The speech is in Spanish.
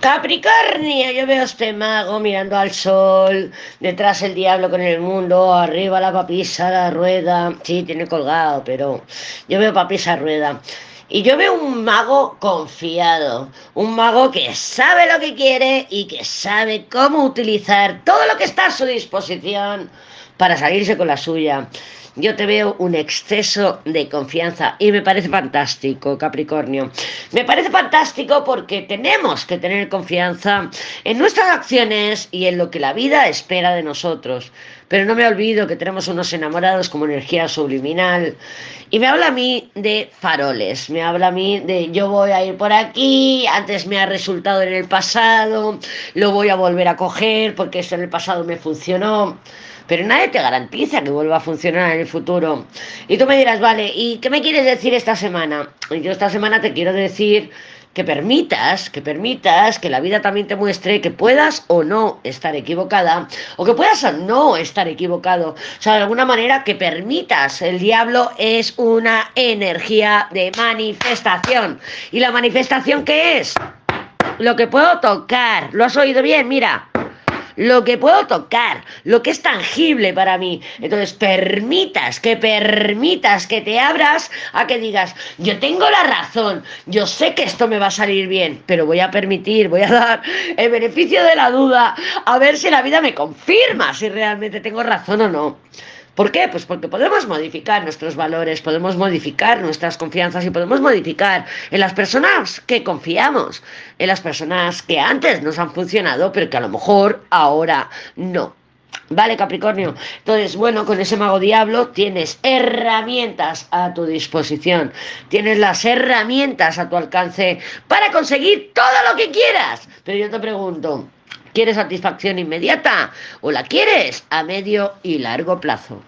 Capricornio, yo veo este mago mirando al sol, detrás el diablo con el mundo, arriba la papisa, la rueda, sí, tiene colgado, pero yo veo papisa rueda. Y yo veo un mago confiado, un mago que sabe lo que quiere y que sabe cómo utilizar todo lo que está a su disposición para salirse con la suya yo te veo un exceso de confianza y me parece fantástico, Capricornio. Me parece fantástico porque tenemos que tener confianza en nuestras acciones y en lo que la vida espera de nosotros. Pero no me olvido que tenemos unos enamorados como energía subliminal. Y me habla a mí de faroles, habla a mí de yo voy a ir por aquí, antes me ha resultado en el pasado, lo voy a volver a coger porque esto en el pasado me funcionó pero nadie te garantiza que vuelva a funcionar en el futuro. Y tú me dirás, vale, ¿y qué me quieres decir esta semana? Y yo esta semana te quiero decir que permitas, que permitas que la vida también te muestre que puedas o no estar equivocada, o que puedas o no estar equivocado. O sea, de alguna manera que permitas. El diablo es una energía de manifestación. ¿Y la manifestación qué es? Lo que puedo tocar. ¿Lo has oído bien? Mira lo que puedo tocar, lo que es tangible para mí. Entonces, permitas, que permitas, que te abras a que digas, yo tengo la razón, yo sé que esto me va a salir bien, pero voy a permitir, voy a dar el beneficio de la duda, a ver si la vida me confirma si realmente tengo razón o no. ¿Por qué? Pues porque podemos modificar nuestros valores, podemos modificar nuestras confianzas y podemos modificar en las personas que confiamos, en las personas que antes nos han funcionado, pero que a lo mejor ahora no. Vale, Capricornio. Entonces, bueno, con ese mago diablo tienes herramientas a tu disposición. Tienes las herramientas a tu alcance para conseguir todo lo que quieras. Pero yo te pregunto, ¿Quieres satisfacción inmediata o la quieres a medio y largo plazo?